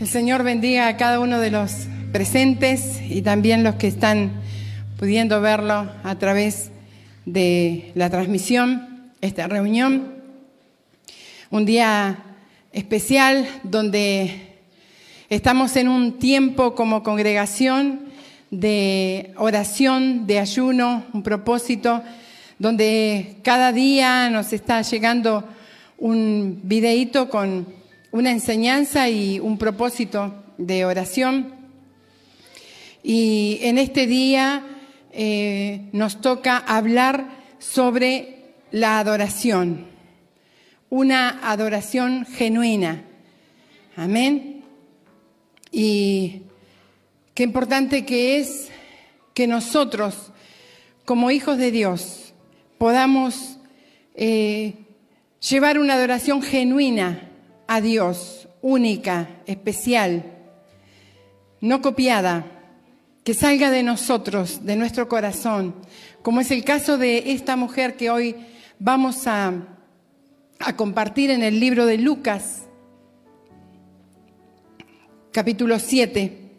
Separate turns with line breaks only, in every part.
El Señor bendiga a cada uno de los presentes y también los que están pudiendo verlo a través de la transmisión, esta reunión. Un día especial donde estamos en un tiempo como congregación de oración, de ayuno, un propósito, donde cada día nos está llegando un videíto con una enseñanza y un propósito de oración. Y en este día eh, nos toca hablar sobre la adoración, una adoración genuina. Amén. Y qué importante que es que nosotros, como hijos de Dios, podamos eh, llevar una adoración genuina a Dios, única, especial, no copiada, que salga de nosotros, de nuestro corazón, como es el caso de esta mujer que hoy vamos a, a compartir en el libro de Lucas, capítulo 7.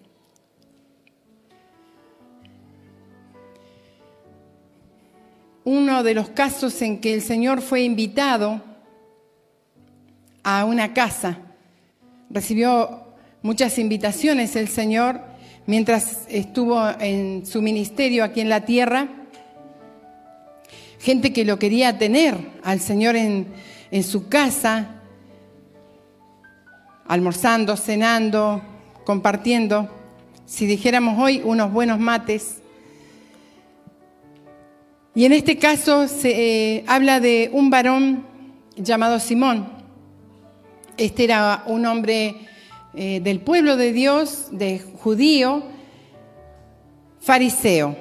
Uno de los casos en que el Señor fue invitado a una casa. Recibió muchas invitaciones el Señor mientras estuvo en su ministerio aquí en la tierra. Gente que lo quería tener al Señor en, en su casa, almorzando, cenando, compartiendo. Si dijéramos hoy, unos buenos mates. Y en este caso se eh, habla de un varón llamado Simón. Este era un hombre eh, del pueblo de Dios, de judío, fariseo.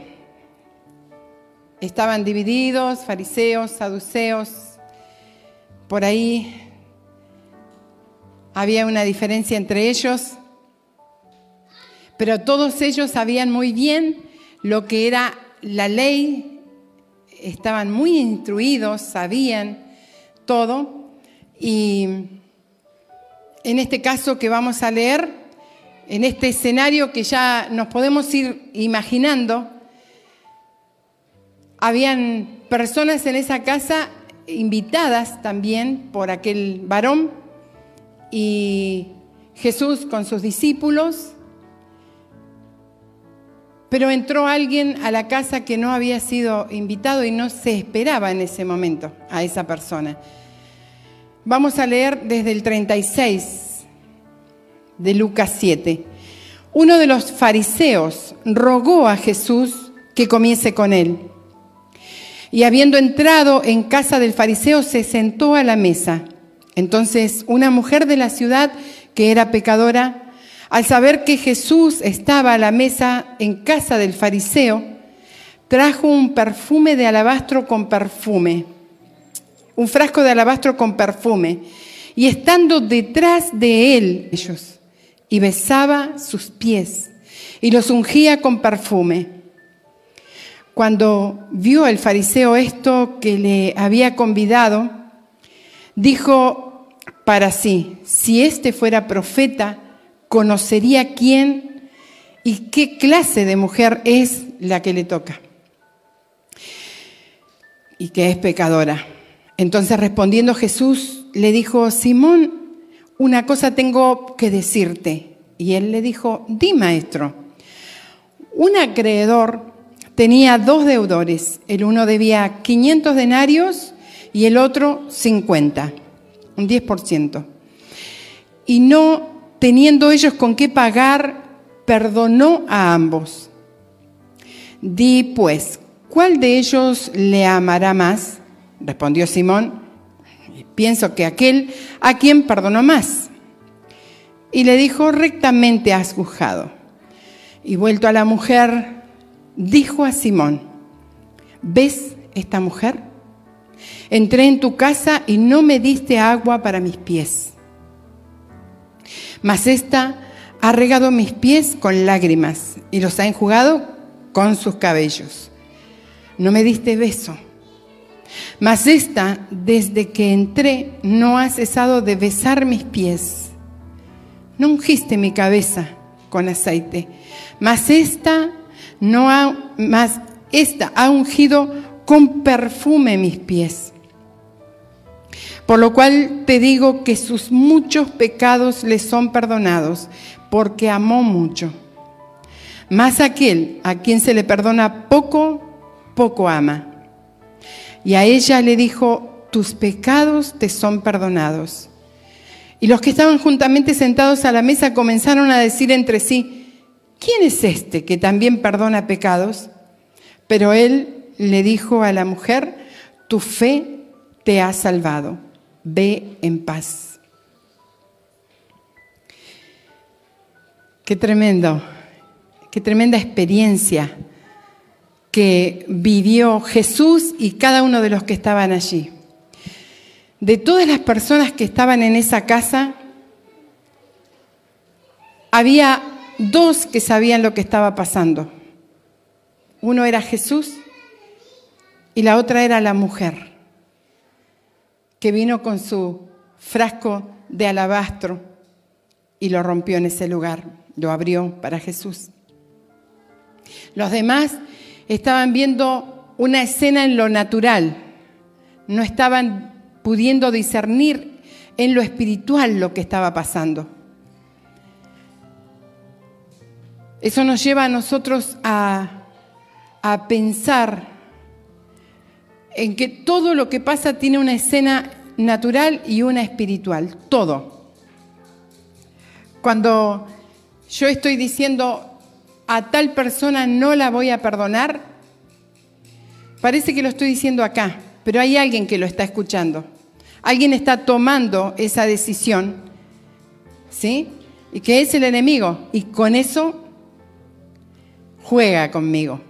Estaban divididos, fariseos, saduceos. Por ahí había una diferencia entre ellos, pero todos ellos sabían muy bien lo que era la ley, estaban muy instruidos, sabían todo y en este caso que vamos a leer, en este escenario que ya nos podemos ir imaginando, habían personas en esa casa invitadas también por aquel varón y Jesús con sus discípulos, pero entró alguien a la casa que no había sido invitado y no se esperaba en ese momento a esa persona. Vamos a leer desde el 36 de Lucas 7. Uno de los fariseos rogó a Jesús que comiese con él. Y habiendo entrado en casa del fariseo, se sentó a la mesa. Entonces una mujer de la ciudad, que era pecadora, al saber que Jesús estaba a la mesa en casa del fariseo, trajo un perfume de alabastro con perfume un frasco de alabastro con perfume, y estando detrás de él ellos, y besaba sus pies, y los ungía con perfume. Cuando vio el fariseo esto que le había convidado, dijo para sí, si éste fuera profeta, conocería quién y qué clase de mujer es la que le toca y que es pecadora. Entonces respondiendo Jesús le dijo, Simón, una cosa tengo que decirte. Y él le dijo, di maestro. Un acreedor tenía dos deudores. El uno debía 500 denarios y el otro 50, un 10%. Y no teniendo ellos con qué pagar, perdonó a ambos. Di pues, ¿cuál de ellos le amará más? Respondió Simón, pienso que aquel a quien perdonó más. Y le dijo, rectamente has juzgado. Y vuelto a la mujer, dijo a Simón, ¿ves esta mujer? Entré en tu casa y no me diste agua para mis pies. Mas esta ha regado mis pies con lágrimas y los ha enjugado con sus cabellos. No me diste beso mas esta, desde que entré, no ha cesado de besar mis pies. no ungiste mi cabeza con aceite, mas esta no ha, mas esta ha ungido con perfume mis pies. Por lo cual te digo que sus muchos pecados le son perdonados, porque amó mucho. Mas aquel a quien se le perdona poco, poco ama. Y a ella le dijo, tus pecados te son perdonados. Y los que estaban juntamente sentados a la mesa comenzaron a decir entre sí, ¿quién es este que también perdona pecados? Pero él le dijo a la mujer, tu fe te ha salvado, ve en paz. Qué tremendo, qué tremenda experiencia que vivió Jesús y cada uno de los que estaban allí. De todas las personas que estaban en esa casa, había dos que sabían lo que estaba pasando. Uno era Jesús y la otra era la mujer, que vino con su frasco de alabastro y lo rompió en ese lugar, lo abrió para Jesús. Los demás estaban viendo una escena en lo natural, no estaban pudiendo discernir en lo espiritual lo que estaba pasando. Eso nos lleva a nosotros a, a pensar en que todo lo que pasa tiene una escena natural y una espiritual, todo. Cuando yo estoy diciendo a tal persona no la voy a perdonar, parece que lo estoy diciendo acá, pero hay alguien que lo está escuchando. Alguien está tomando esa decisión, ¿sí? Y que es el enemigo. Y con eso juega conmigo.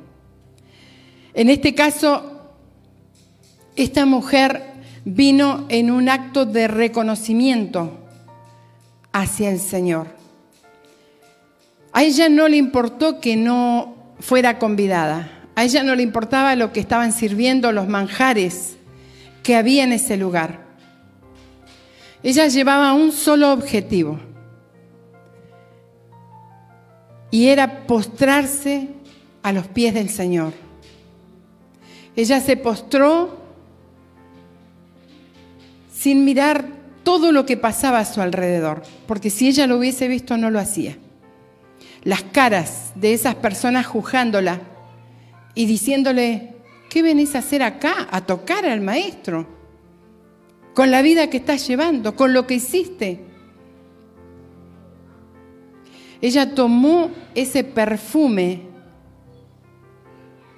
En este caso, esta mujer vino en un acto de reconocimiento hacia el Señor. A ella no le importó que no fuera convidada. A ella no le importaba lo que estaban sirviendo, los manjares que había en ese lugar. Ella llevaba un solo objetivo y era postrarse a los pies del Señor. Ella se postró sin mirar todo lo que pasaba a su alrededor, porque si ella lo hubiese visto no lo hacía. Las caras de esas personas juzgándola y diciéndole, ¿qué venís a hacer acá? A tocar al maestro, con la vida que estás llevando, con lo que hiciste. Ella tomó ese perfume,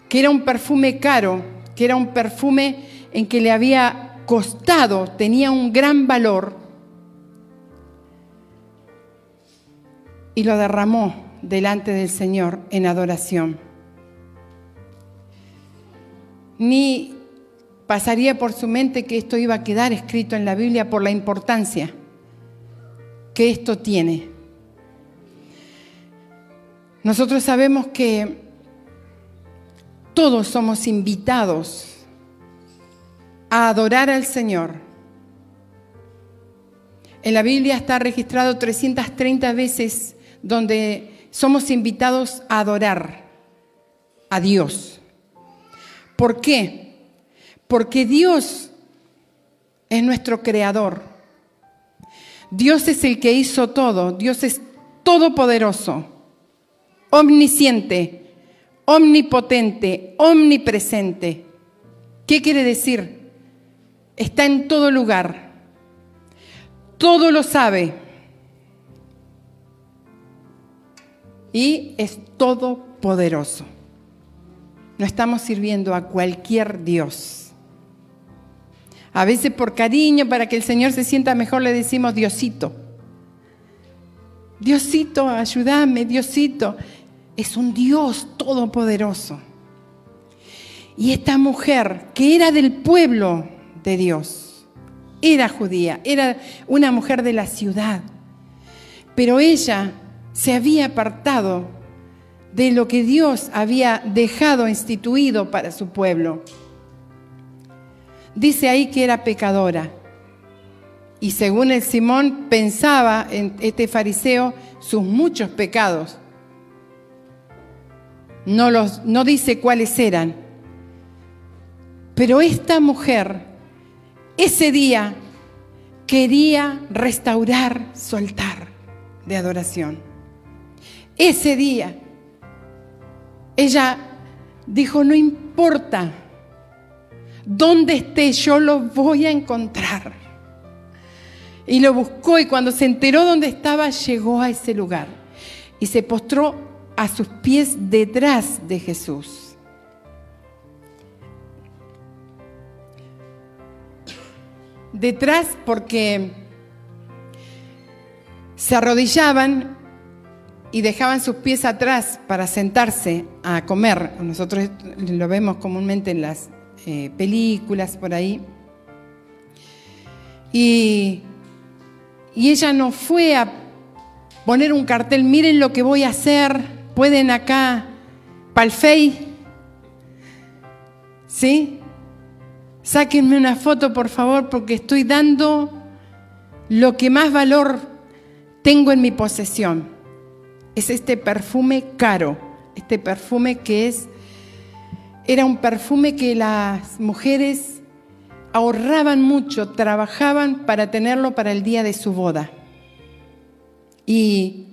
que era un perfume caro, que era un perfume en que le había costado, tenía un gran valor, y lo derramó delante del Señor en adoración ni pasaría por su mente que esto iba a quedar escrito en la Biblia por la importancia que esto tiene. Nosotros sabemos que todos somos invitados a adorar al Señor. En la Biblia está registrado 330 veces donde somos invitados a adorar a Dios. ¿Por qué? Porque Dios es nuestro creador. Dios es el que hizo todo. Dios es todopoderoso, omnisciente, omnipotente, omnipresente. ¿Qué quiere decir? Está en todo lugar. Todo lo sabe. Y es todopoderoso. No estamos sirviendo a cualquier Dios. A veces por cariño, para que el Señor se sienta mejor, le decimos Diosito. Diosito, ayúdame, Diosito. Es un Dios todopoderoso. Y esta mujer, que era del pueblo de Dios, era judía, era una mujer de la ciudad, pero ella se había apartado de lo que Dios había dejado instituido para su pueblo. Dice ahí que era pecadora. y según el Simón pensaba en este fariseo sus muchos pecados. No, los, no dice cuáles eran. Pero esta mujer, ese día, quería restaurar su altar de adoración. Ese día, ella dijo, no importa dónde esté, yo lo voy a encontrar. Y lo buscó y cuando se enteró dónde estaba, llegó a ese lugar y se postró a sus pies detrás de Jesús. Detrás porque se arrodillaban y dejaban sus pies atrás para sentarse a comer. Nosotros lo vemos comúnmente en las eh, películas por ahí. Y, y ella no fue a poner un cartel, miren lo que voy a hacer, pueden acá, palfey, ¿sí? Sáquenme una foto, por favor, porque estoy dando lo que más valor tengo en mi posesión es este perfume caro, este perfume que es, era un perfume que las mujeres ahorraban mucho, trabajaban para tenerlo para el día de su boda. Y,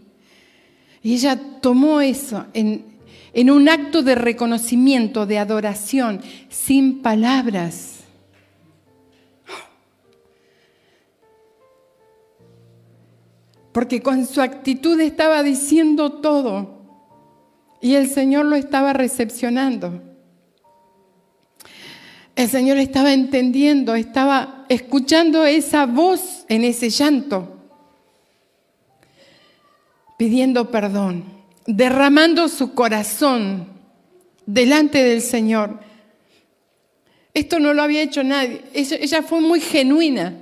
ella tomó eso en, en un acto de reconocimiento, de adoración, sin palabras porque con su actitud estaba diciendo todo y el Señor lo estaba recepcionando. El Señor estaba entendiendo, estaba escuchando esa voz en ese llanto, pidiendo perdón, derramando su corazón delante del Señor. Esto no lo había hecho nadie. Ella, fue muy genuina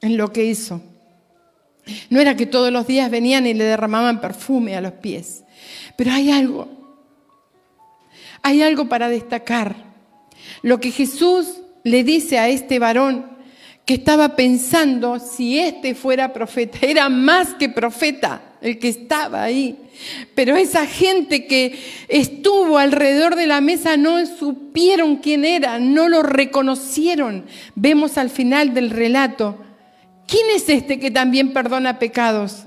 en lo que hizo. No era que todos los días venían y le derramaban perfume a los pies. Pero hay algo. Hay algo para destacar. Lo que Jesús le dice a este varón que estaba pensando si este fuera profeta, era más que profeta el que estaba ahí. Pero esa gente que estuvo alrededor de la mesa no supieron quién era, no lo reconocieron. Vemos al final del relato ¿quién es este que también perdona pecados?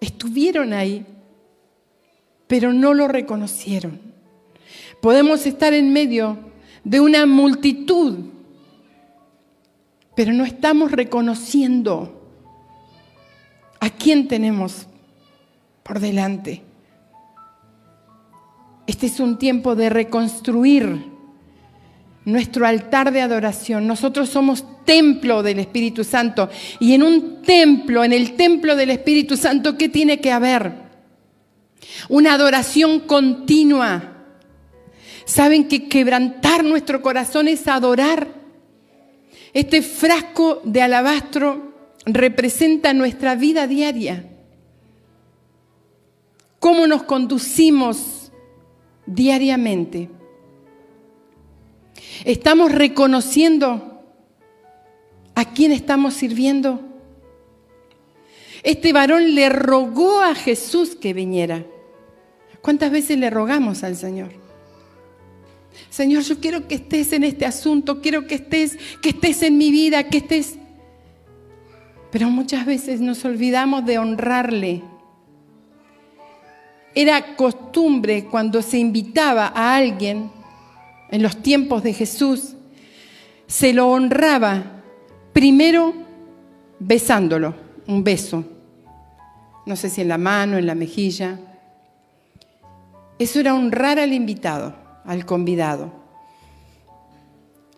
Estuvieron ahí, pero no lo reconocieron. Podemos estar en medio de una multitud, pero no estamos reconociendo a quién tenemos por delante. Este es un tiempo de reconstruir nuestro altar de adoración. Nosotros somos templo del Espíritu Santo. Y en un templo, en el templo del Espíritu Santo, ¿qué tiene que haber? Una adoración continua. Saben que quebrantar nuestro corazón es adorar. Este frasco de alabastro representa nuestra vida diaria. Cómo nos conducimos diariamente. ¿Estamos reconociendo a quién estamos sirviendo? Este varón le rogó a Jesús que viniera. ¿Cuántas veces le rogamos al Señor? Señor, yo quiero que estés en este asunto, quiero que estés, que estés en mi vida, que estés. Pero muchas veces nos olvidamos de honrarle. Era costumbre cuando se invitaba a alguien en los tiempos de Jesús, se lo honraba primero besándolo, un beso. No sé si en la mano, en la mejilla. Eso era honrar al invitado, al convidado.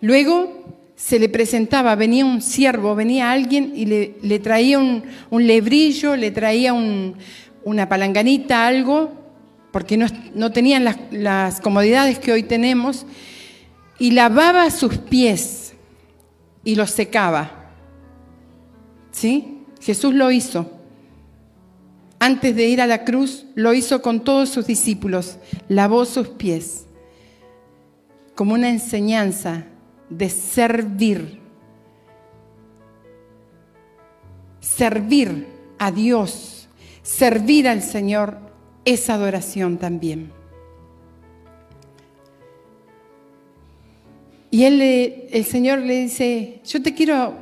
Luego se le presentaba, venía un siervo, venía alguien y le, traía un, lebrillo, le traía una palanganita, algo, porque no, tenían las, las comodidades que hoy tenemos, y lavaba sus pies y los secaba. ¿Sí? Jesús lo hizo. Antes de ir a la cruz, lo hizo con todos sus discípulos. Lavó sus pies como una enseñanza de servir, servir a Dios, servir al Señor, es adoración también. Y el Señor le dice, yo te quiero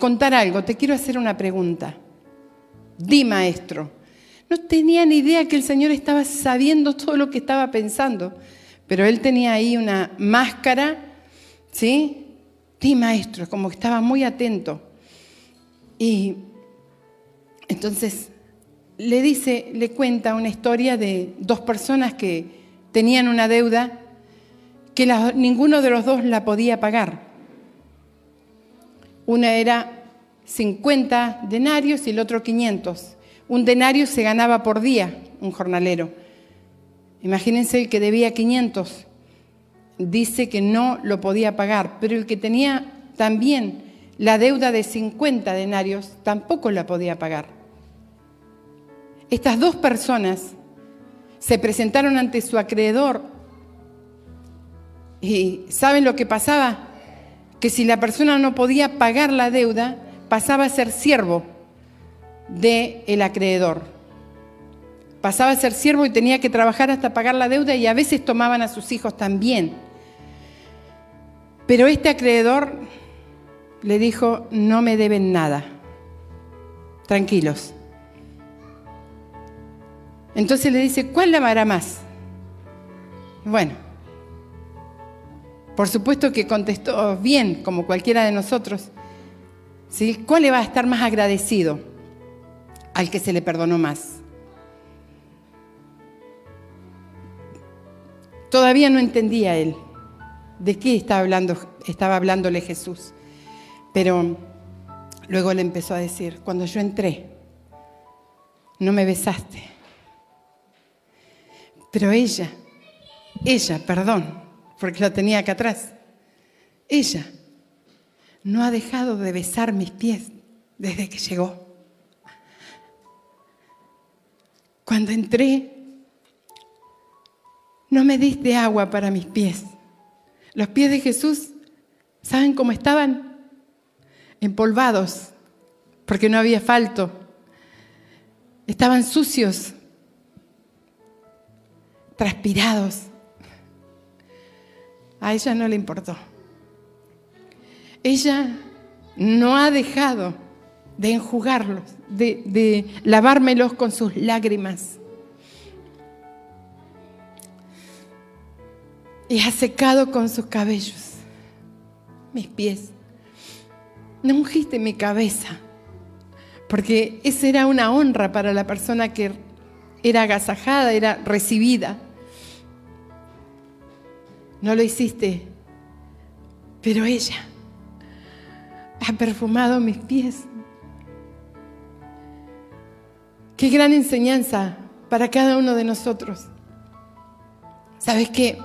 contar algo, te quiero hacer una pregunta. Di, maestro. No tenía ni idea que el Señor estaba sabiendo todo lo que estaba pensando, pero él tenía ahí una máscara, ¿sí? Di, maestro, como que estaba muy atento. Y entonces le dice, le cuenta una historia de dos personas que tenían una deuda que ninguno de los dos la podía pagar. Una era 50 denarios y el otro 500. Un denario se ganaba por día, un jornalero. Imagínense el que debía 500. Dice que no lo podía pagar, pero el que tenía también la deuda de 50 denarios tampoco la podía pagar. Estas dos personas se presentaron ante su acreedor y ¿saben lo que pasaba? Que si la persona no podía pagar la deuda, pasaba a ser siervo del el acreedor. Pasaba a ser siervo y tenía que trabajar hasta pagar la deuda y a veces tomaban a sus hijos también. Pero este acreedor le dijo, no me deben nada, tranquilos. Entonces le dice, ¿cuál lavará más? Bueno, por supuesto que contestó bien, como cualquiera de nosotros. ¿Sí? ¿Cuál le va a estar más agradecido? Al que se le perdonó más. Todavía no entendía él de qué estaba hablando, estaba hablándole Jesús. Pero luego le empezó a decir, cuando yo entré, no me besaste. Pero ella, ella, perdón, porque la tenía acá atrás, ella no ha dejado de besar mis pies desde que llegó. Cuando entré, no me diste agua para mis pies. Los pies de Jesús, ¿saben cómo estaban? Empolvados, porque no había falto. Estaban sucios, transpirados. A ella no le importó. Ella no ha dejado de enjugarlos, de, lavármelos con sus lágrimas. Y ha secado con sus cabellos mis pies. No ungiste mi cabeza, porque esa era una honra para la persona que era agasajada, era recibida. No lo hiciste, pero ella ha perfumado mis pies. Qué gran enseñanza para cada uno de nosotros. ¿Sabes qué?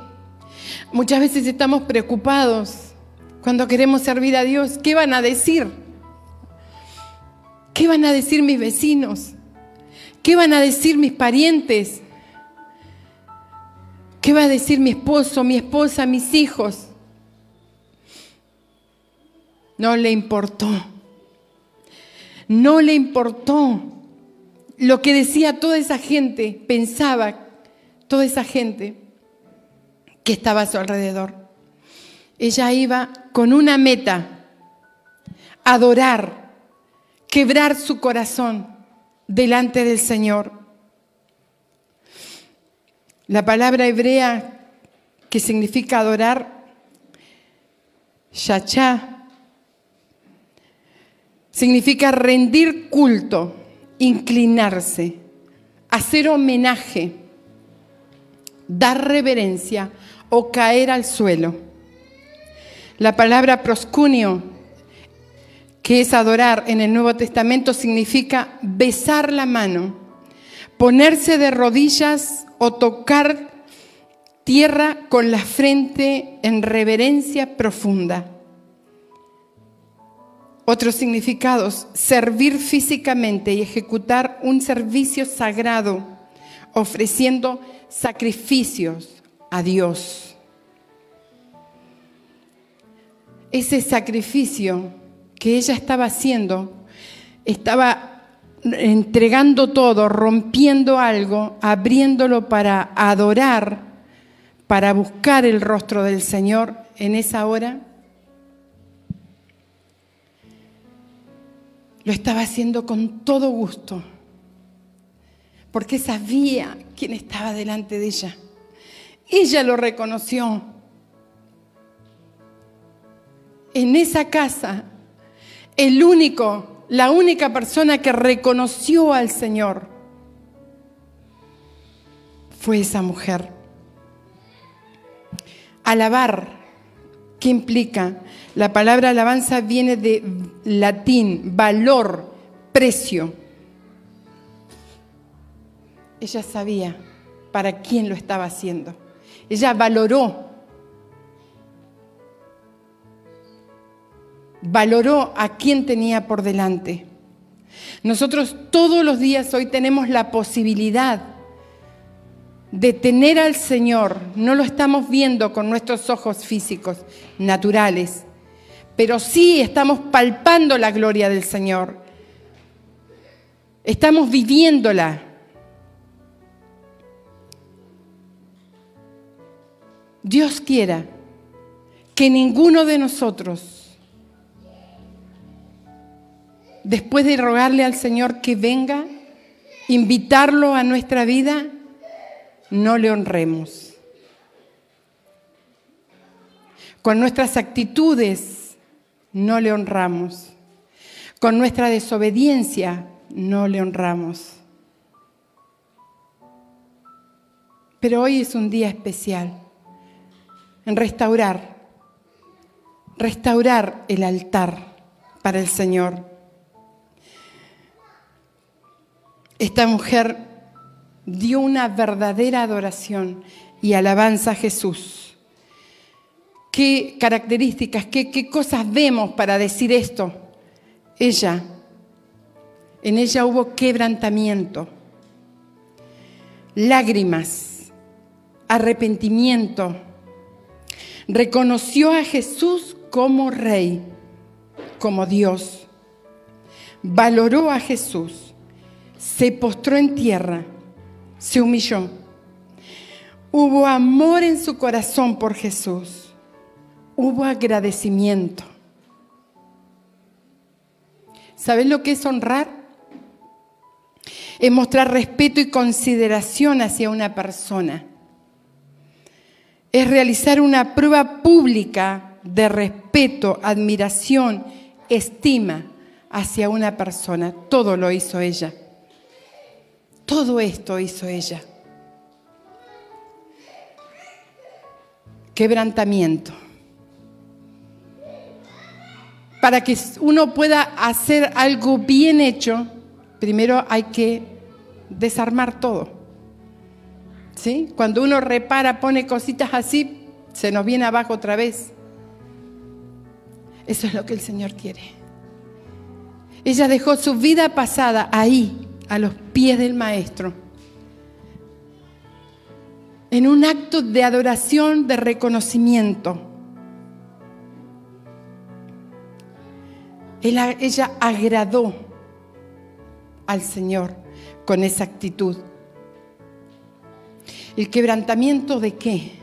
Muchas veces estamos preocupados cuando queremos servir a Dios. ¿Qué van a decir? ¿Qué van a decir mis vecinos? ¿Qué van a decir mis parientes? ¿Qué va a decir mi esposo, mi esposa, mis hijos? No le importó. No le importó lo que decía toda esa gente, pensaba toda esa gente que estaba a su alrededor. Ella iba con una meta, adorar, quebrar su corazón delante del Señor. La palabra hebrea que significa adorar, yachá, significa rendir culto, inclinarse, hacer homenaje, dar reverencia o caer al suelo. La palabra proscunio, que es adorar en el Nuevo Testamento, significa besar la mano, ponerse de rodillas o tocar tierra con la frente en reverencia profunda. Otros significados, servir físicamente y ejecutar un servicio sagrado, ofreciendo sacrificios a Dios. Ese sacrificio que ella estaba haciendo estaba entregando todo, rompiendo algo, abriéndolo para adorar, para buscar el rostro del Señor en esa hora, lo estaba haciendo con todo gusto, porque sabía quién estaba delante de ella. Ella lo reconoció. En esa casa, el único, la única persona que reconoció al Señor fue esa mujer. Alabar, ¿qué implica? La palabra alabanza viene de latín, valor, precio. Ella sabía para quién lo estaba haciendo. Ella valoró, valoró a quién tenía por delante. Nosotros todos los días hoy tenemos la posibilidad de tener al Señor, no lo estamos viendo con nuestros ojos físicos, naturales, pero sí estamos palpando la gloria del Señor. Estamos viviéndola. Dios quiera que ninguno de nosotros, después de rogarle al Señor que venga, invitarlo a nuestra vida, no le honremos. Con nuestras actitudes no le honramos. Con nuestra desobediencia no le honramos. Pero hoy es un día especial en restaurar, restaurar el altar para el Señor. Esta mujer dio una verdadera adoración y alabanza a Jesús. ¿Qué características, qué, qué cosas vemos para decir esto? Ella, en ella hubo quebrantamiento, lágrimas, arrepentimiento, reconoció a Jesús como rey, como Dios, valoró a Jesús, se postró en tierra, se humilló. Hubo amor en su corazón por Jesús, hubo agradecimiento. ¿Sabes lo que es honrar? Es mostrar respeto y consideración hacia una persona es realizar una prueba pública de respeto, admiración, estima hacia una persona. Todo lo hizo ella. Todo esto hizo ella. Quebrantamiento. Para que uno pueda hacer algo bien hecho, primero hay que desarmar todo. Cuando uno repara, pone cositas así, se nos viene abajo otra vez. Eso es lo que el Señor quiere. Ella dejó su vida pasada ahí, a los pies del Maestro, en un acto de adoración, de reconocimiento. Ella agradó al Señor con esa actitud. ¿El quebrantamiento de qué?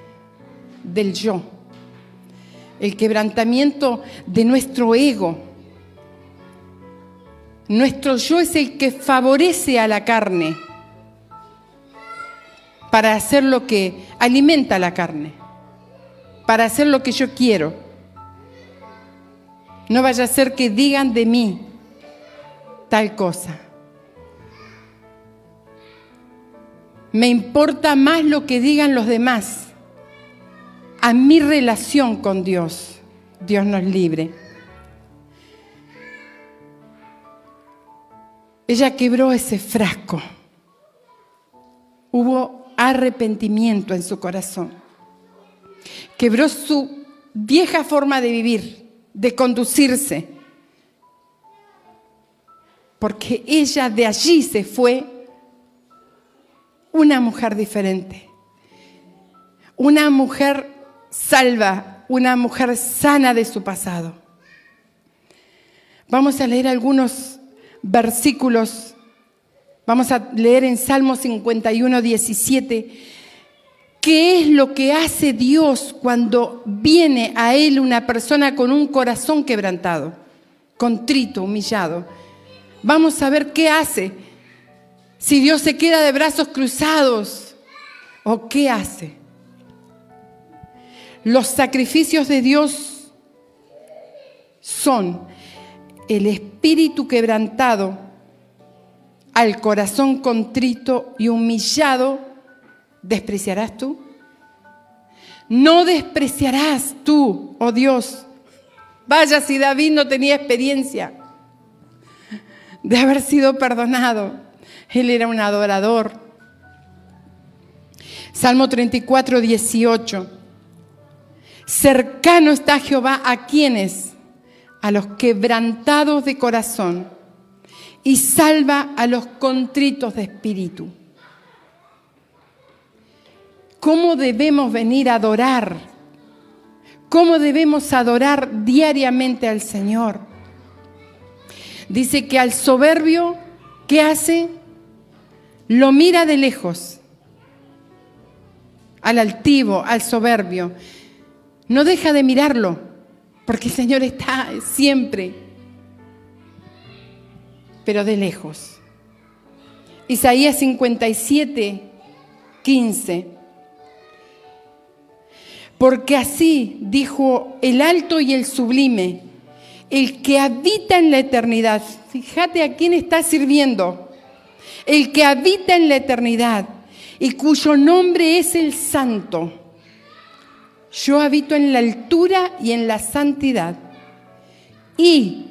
Del yo. El quebrantamiento de nuestro ego. Nuestro yo es el que favorece a la carne para hacer lo que alimenta la carne, para hacer lo que yo quiero. No vaya a ser que digan de mí tal cosa. Me importa más lo que digan los demás a mi relación con Dios. Dios nos libre. Ella quebró ese frasco. Hubo arrepentimiento en su corazón. Quebró su vieja forma de vivir, de conducirse. Porque ella de allí se fue una mujer diferente, una mujer salva, una mujer sana de su pasado. Vamos a leer algunos, versículos. Vamos a leer en Salmo 51, 17. ¿Qué es lo que hace Dios cuando viene a Él una persona con un corazón quebrantado, contrito, humillado? Vamos a ver qué hace. Si Dios se queda de brazos cruzados o qué hace. Los sacrificios de Dios son el espíritu quebrantado, al corazón contrito y humillado, ¿despreciarás tú? No despreciarás tú, oh Dios. Vaya si David no tenía experiencia de haber sido perdonado. Él era un adorador. Salmo 34, 18. Cercano está Jehová a quienes, a los quebrantados de corazón, y salva a los contritos de espíritu. ¿Cómo debemos venir a adorar? ¿Cómo debemos adorar diariamente al Señor? Dice que al soberbio, ¿qué hace? Lo mira de lejos. Al altivo, al soberbio. No deja de mirarlo, porque el Señor está siempre, pero de lejos. Isaías 57, 15. Porque así dijo el alto y el sublime, el que habita en la eternidad. Fíjate a quién está sirviendo. El que habita en la eternidad y cuyo nombre es el santo. Yo habito en la altura y en la santidad y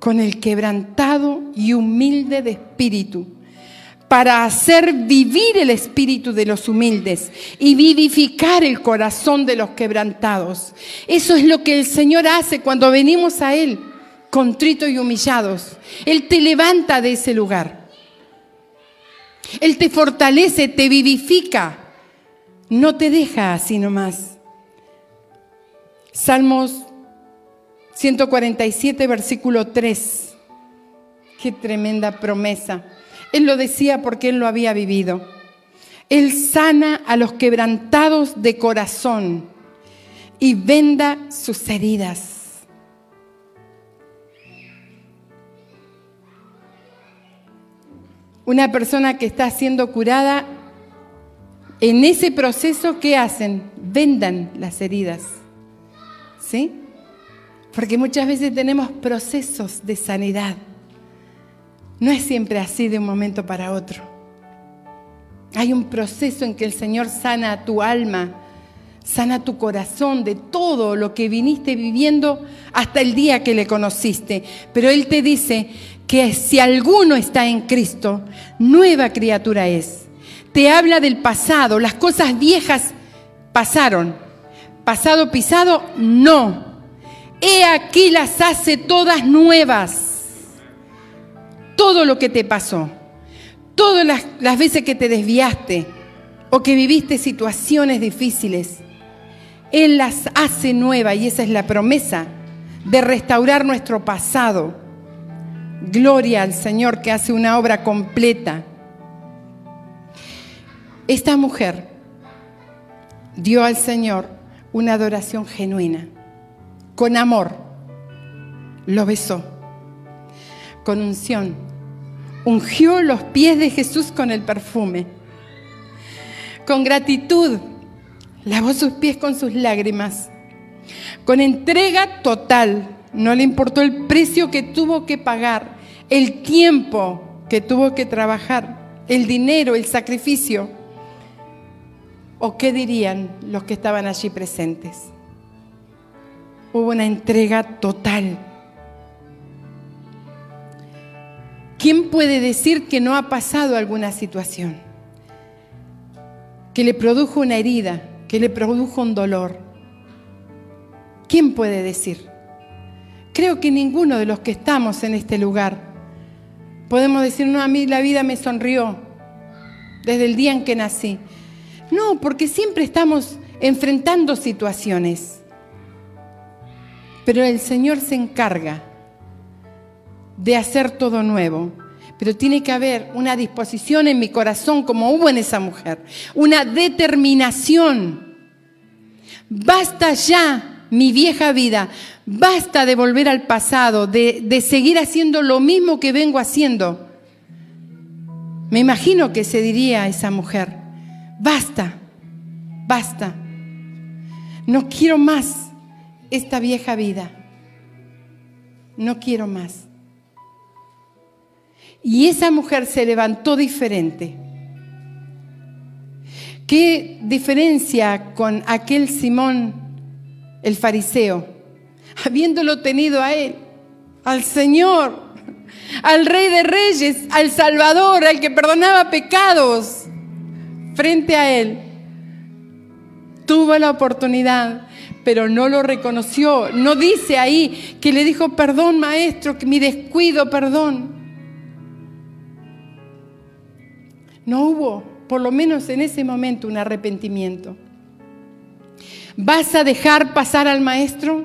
con el quebrantado y humilde de espíritu, para hacer vivir el espíritu de los humildes y vivificar el corazón de los quebrantados. Eso es lo que el Señor hace cuando venimos a Él, contritos y humillados. Él te levanta de ese lugar. Él te fortalece, te vivifica no te deja así nomás. Salmos 147, versículo 3. Qué tremenda promesa. Él lo decía porque él lo había vivido. Él sana a los quebrantados de corazón y venda sus heridas. Una persona que está siendo curada en ese proceso, ¿qué hacen? Vendan las heridas. ¿Sí? Porque muchas veces tenemos procesos de sanidad. No es siempre así de un momento para otro. Hay un proceso en que el Señor sana tu alma, sana tu corazón de todo lo que viniste viviendo hasta el día que le conociste. Pero Él te dice que si alguno está en Cristo, nueva criatura es te habla del pasado, las cosas viejas pasaron. Pasado pisado, no. He aquí las hace todas nuevas. Todo lo que te pasó, todas las, veces que te desviaste o que viviste situaciones difíciles, Él las hace nuevas y esa es la promesa de restaurar nuestro pasado. Gloria al Señor que hace una obra completa. Esta mujer dio al Señor una adoración genuina, con amor. Lo besó, con unción. Ungió los pies de Jesús con el perfume. Con gratitud, lavó sus pies con sus lágrimas. Con entrega total, no le importó el precio que tuvo que pagar, el tiempo que tuvo que trabajar, el dinero, el sacrificio ¿O qué dirían los que estaban allí presentes? Hubo una entrega total. ¿Quién puede decir que no ha pasado alguna situación? Que le produjo una herida, que le produjo un dolor. ¿Quién puede decir? Creo que ninguno de los que estamos en este lugar podemos decir, no, a mí la vida me sonrió desde el día en que nací. No, porque siempre estamos enfrentando situaciones. Pero el Señor se encarga de hacer todo nuevo. Pero tiene que haber una disposición en mi corazón, como hubo en esa mujer, una determinación. Basta ya mi vieja vida, basta de volver al pasado, de, de seguir haciendo lo mismo que vengo haciendo. Me imagino que se diría esa mujer, basta, basta, no quiero más esta vieja vida, no quiero más. Y esa mujer se levantó diferente. ¿Qué diferencia con aquel Simón, el fariseo? Habiéndolo tenido a él, al Señor, al Rey de Reyes, al Salvador, al que perdonaba pecados, frente a él, tuvo la oportunidad, pero no lo reconoció. No dice ahí que le dijo, perdón maestro, que mi descuido, perdón. No hubo, por lo menos en ese momento, un arrepentimiento. ¿Vas a dejar pasar al maestro?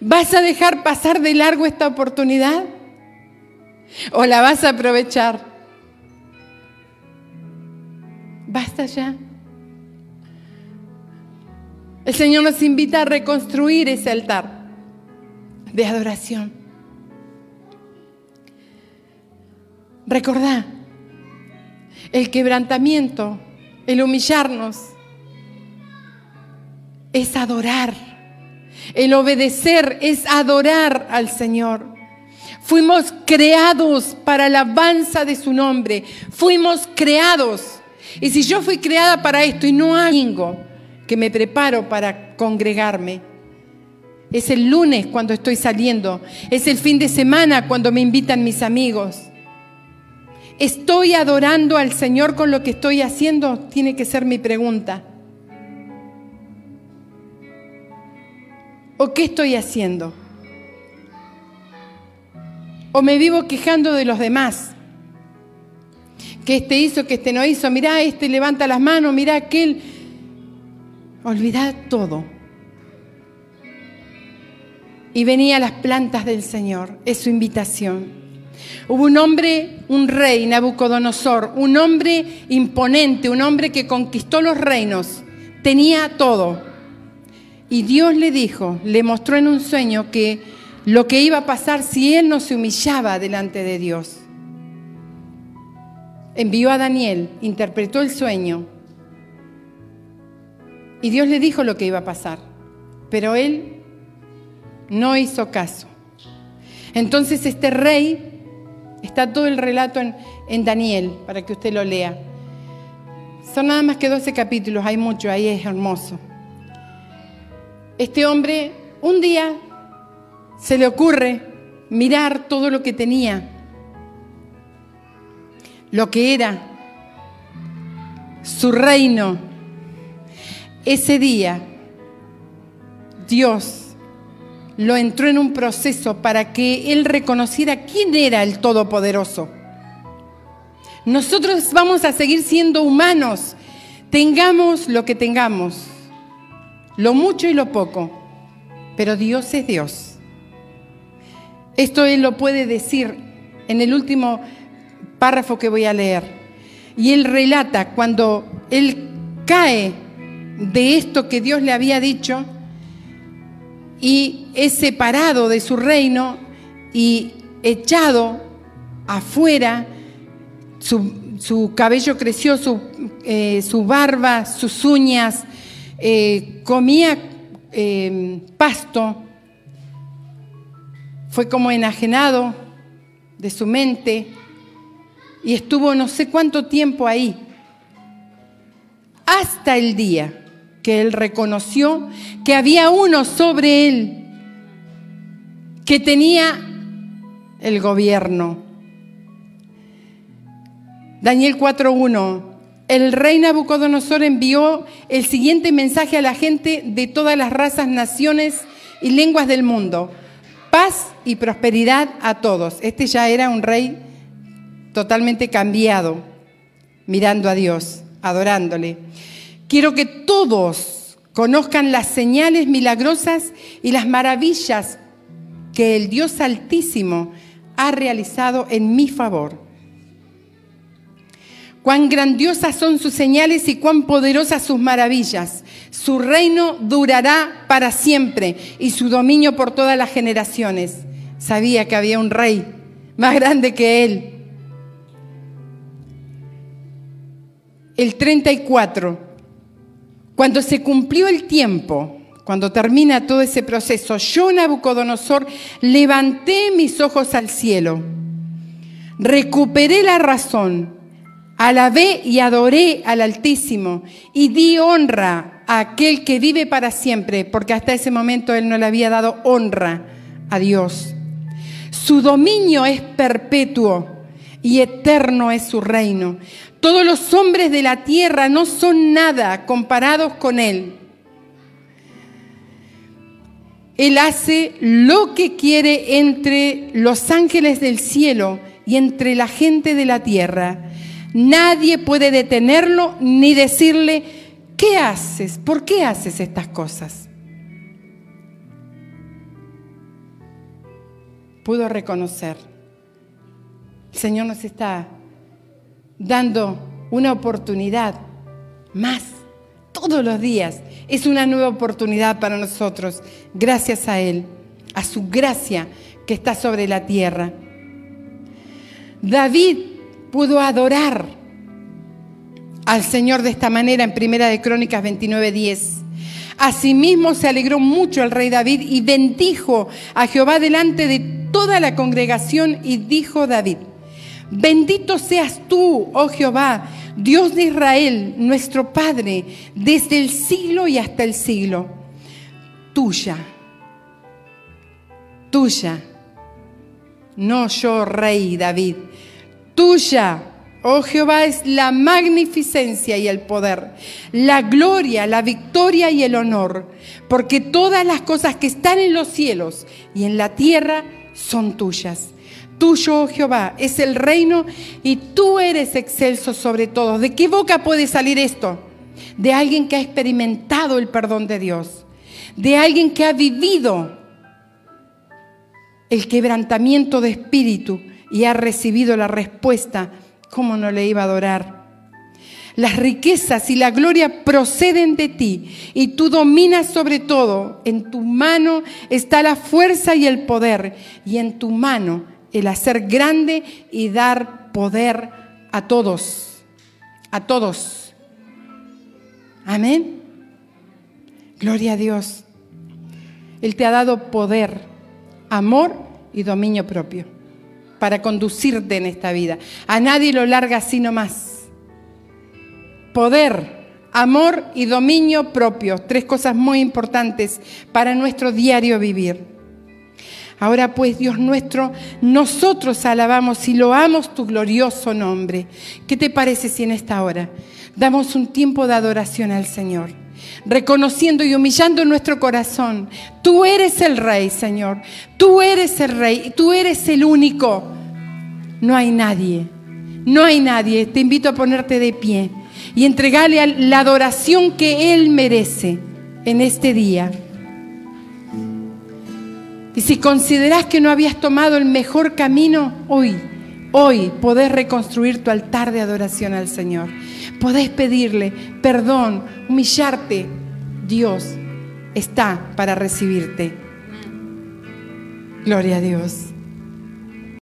¿Vas a dejar pasar de largo esta oportunidad? ¿O la vas a aprovechar? Basta ya. El Señor nos invita a reconstruir ese altar de adoración. Recordá, el quebrantamiento, el humillarnos, es adorar. El obedecer es adorar al Señor. Fuimos creados para la alabanza de su nombre. Fuimos creados. Y si yo fui creada para esto y no hay que me preparo para congregarme, es el lunes cuando estoy saliendo, es el fin de semana cuando me invitan mis amigos ¿Estoy adorando al Señor con lo que estoy haciendo? Tiene que ser mi pregunta. ¿O qué estoy haciendo? ¿O me vivo quejando de los demás? Que este hizo, que este no hizo. Mirá, este levanta las manos, mirá aquel. Olvidad todo. Y venía a las plantas del Señor. Es su invitación. Hubo un hombre, un rey, Nabucodonosor, un hombre imponente, un hombre que conquistó los reinos, tenía todo. Y Dios le dijo, le mostró en un sueño que lo que iba a pasar si él no se humillaba delante de Dios. Envió a Daniel, interpretó el sueño y Dios le dijo lo que iba a pasar, pero él no hizo caso. Entonces este rey Está todo el relato en, Daniel para que usted lo lea. Son nada más que 12 capítulos, hay mucho, ahí es hermoso. Este hombre un día se le ocurre mirar todo lo que tenía, lo que era su reino. Ese día Dios lo entró en un proceso para que él reconociera quién era el Todopoderoso. Nosotros vamos a seguir siendo humanos, tengamos lo que tengamos, lo mucho y lo poco, pero Dios es Dios. Esto él lo puede decir en el último párrafo que voy a leer. Y él relata cuando él cae de esto que Dios le había dicho, y es separado de su reino y echado afuera, su, cabello creció, su, eh, barba, sus uñas, eh, comía eh, pasto, fue como enajenado de su mente y estuvo no sé cuánto tiempo ahí, hasta el día que él reconoció que había uno sobre él que tenía el gobierno. Daniel 4.1. El rey Nabucodonosor envió el siguiente mensaje a la gente de todas las razas, naciones y lenguas del mundo. Paz y prosperidad a todos. Este ya era un rey totalmente cambiado, mirando a Dios, adorándole. Quiero que todos conozcan las señales milagrosas y las maravillas que el Dios Altísimo ha realizado en mi favor. Cuán grandiosas son sus señales y cuán poderosas sus maravillas. Su reino durará para siempre y su dominio por todas las generaciones. Sabía que había un rey más grande que él. El 34. Cuando se cumplió el tiempo, cuando termina todo ese proceso, yo, Nabucodonosor, levanté mis ojos al cielo, recuperé la razón, alabé y adoré al Altísimo y di honra a aquel que vive para siempre, porque hasta ese momento él no le había dado honra a Dios. Su dominio es perpetuo y eterno es su reino. Todos los hombres de la tierra no son nada comparados con él. Él hace lo que quiere entre los ángeles del cielo y entre la gente de la tierra. Nadie puede detenerlo ni decirle, ¿qué haces? ¿Por qué haces estas cosas? Pudo reconocer. El Señor nos está dando una oportunidad más todos los días es una nueva oportunidad para nosotros, gracias a Él, a su gracia que está sobre la tierra. David pudo adorar al Señor de esta manera en Primera de Crónicas 29:10. Asimismo se alegró mucho el rey David y bendijo a Jehová delante de toda la congregación y dijo David, bendito seas tú, oh Jehová, Dios de Israel, nuestro Padre, desde el siglo y hasta el siglo. Tuya, tuya, no yo, rey David, tuya, oh Jehová, es la magnificencia y el poder, la gloria, la victoria y el honor, porque todas las cosas que están en los cielos y en la tierra son tuyas. Tuyo, oh Jehová, es el reino y tú eres excelso sobre todo. ¿De qué boca puede salir esto? De alguien que ha experimentado el perdón de Dios, de alguien que ha vivido el quebrantamiento de espíritu y ha recibido la respuesta, ¿cómo no le iba a adorar? Las riquezas y la gloria proceden de ti y tú dominas sobre todo. En tu mano está la fuerza y el poder y en tu mano el hacer grande y dar poder a todos, a todos. Amén. Gloria a Dios. Él te ha dado poder, amor y dominio propio para conducirte en esta vida. A nadie lo larga así nomás. Poder, amor y dominio propio, tres cosas muy importantes para nuestro diario vivir. Ahora pues, Dios nuestro, nosotros alabamos y loamos tu glorioso nombre. ¿Qué te parece si en esta hora damos un tiempo de adoración al Señor? Reconociendo y humillando nuestro corazón. Tú eres el Rey, Señor. Tú eres el Rey. Tú eres el único. No hay nadie. No hay nadie. Te invito a ponerte de pie y entregarle la adoración que Él merece en este día. Y si consideras que no habías tomado el mejor camino, hoy, hoy podés reconstruir tu altar de adoración al Señor. Podés pedirle perdón, humillarte. Dios está para recibirte. Gloria a Dios.